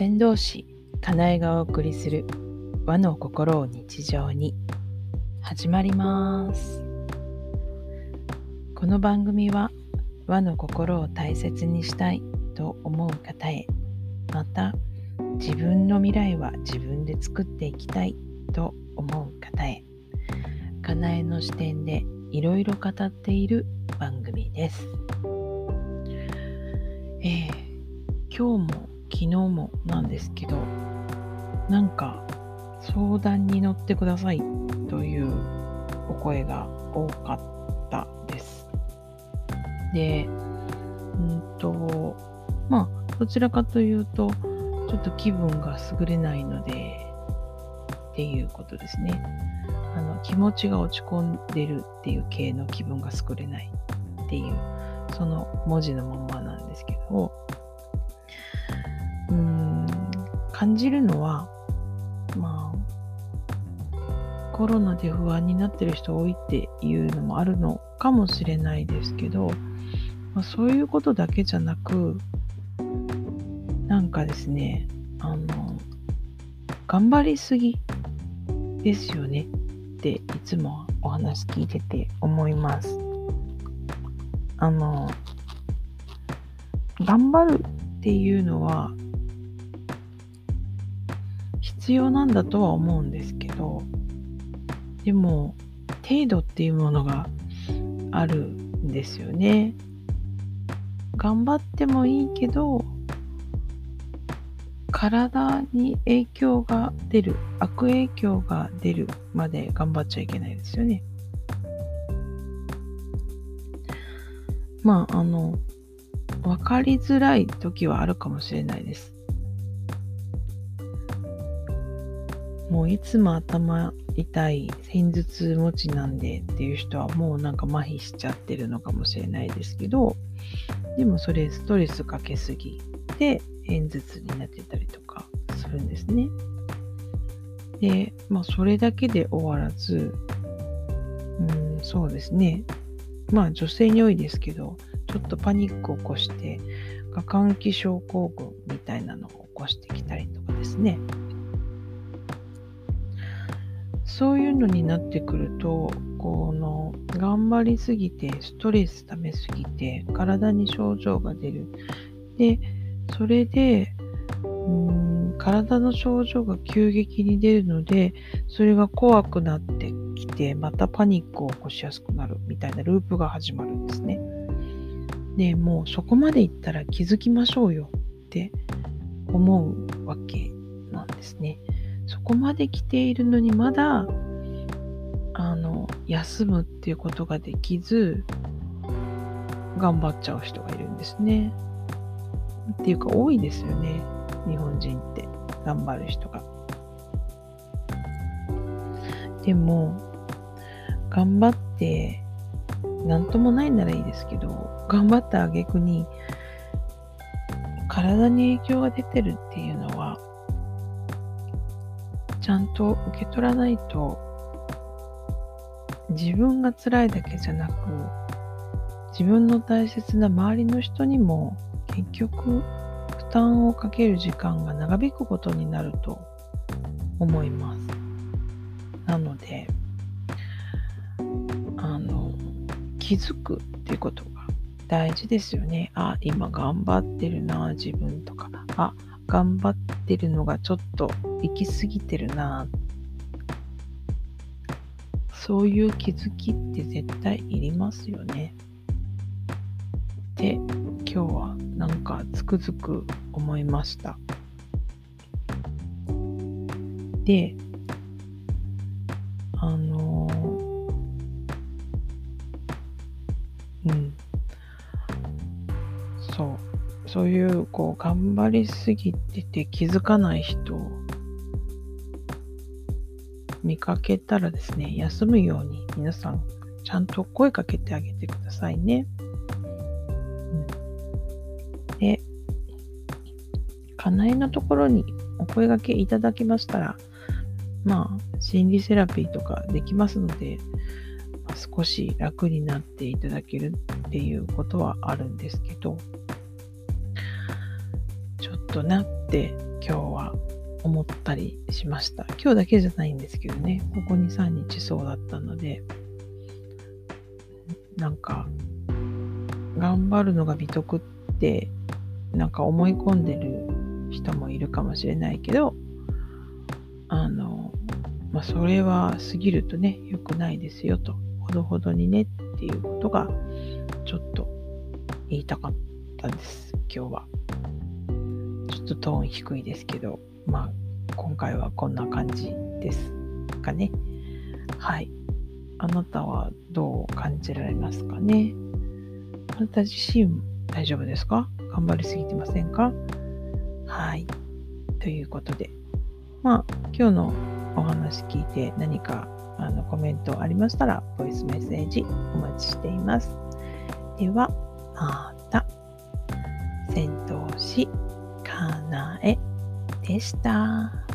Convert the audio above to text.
船同士かなえがお送りする和の心を日常に始まりますこの番組は和の心を大切にしたいと思う方へまた自分の未来は自分で作っていきたいと思う方へかなえの視点でいろいろ語っている番組です。えー、今日も昨日もなんですけどなんか相談に乗ってくださいというお声が多かったです。で、うんと、まあ、どちらかというと、ちょっと気分が優れないので、っていうことですね。あの気持ちが落ち込んでるっていう系の気分が優れないっていう、その文字のまんまなんですけど、感じるのは、まあ、コロナで不安になってる人多いっていうのもあるのかもしれないですけど、まあ、そういうことだけじゃなく、なんかですね、あの、頑張りすぎですよねっていつもお話聞いてて思います。あの、頑張るっていうのは必要なんだとは思うんですけどでも程度っていうものがあるんですよね。頑張ってもいいけど体に影響が出る悪影響が出るまで頑張っちゃいけないですよね。まああの分かりづらい時はあるかもしれないです。もういつも頭痛い片頭痛持ちなんでっていう人はもうなんか麻痺しちゃってるのかもしれないですけどでもそれストレスかけすぎて片頭痛になってたりとかするんですね。で、まあそれだけで終わらず、うん、そうですね。まあ女性に多いですけど、ちょっとパニックを起こして、過換気症候群みたいなのを起こしてきたりとかですね。そういうのになってくると、この頑張りすぎて、ストレス溜めすぎて、体に症状が出る。で、それで、うん体の症状が急激に出るので、それが怖くなってきて、またパニックを起こしやすくなるみたいなループが始まるんですね。でもうそこまでいったら気づきましょうよって思うわけなんですね。そこまで来ているのにまだあの休むっていうことができず頑張っちゃう人がいるんですね。っていうか多いですよね。日本人って頑張る人が。でも頑張って何ともないならいいですけど頑張った挙句に体に影響が出てるっていうゃんと受け取らないと自分が辛いだけじゃなく自分の大切な周りの人にも結局負担をかける時間が長引くことになると思います。なのであの気づくっていうことが大事ですよね。あ、今頑張ってるな、自分とか。あ、頑張ってるのがちょっと行き過ぎてるな。そういう気づきって絶対いりますよね。で、今日はなんかつくづく思いました。で、あのうん。そう。そういう、こう、頑張りすぎてて気づかない人見かけたらですね、休むように皆さん、ちゃんと声かけてあげてくださいね。うん、で、かなえのところにお声がけいただきましたら、まあ、心理セラピーとかできますので、まあ少し楽になっていただけるっていうことはあるんですけど、ちょっとなって今日は思ったりしました。今日だけじゃないんですけどね、ここ2、3日そうだったので、なんか、頑張るのが美徳ってなんか思い込んでる人もいるかもしれないけどあの、まあ、それは過ぎるとね良くないですよと。ほどほどにねっていうことがちょっと言いたかったです。今日は。ちょっとトーン低いですけど。まあ今回はこんな感じですかね。はい。あなたはどう感じられますかね？あなた自身大丈夫ですか？頑張りすぎてませんか？はい。ということで、まあ、今日のお話聞いて何かあのコメントありましたら、ボイスメッセージお待ちしています。では、また。戦闘士かなえ。でした。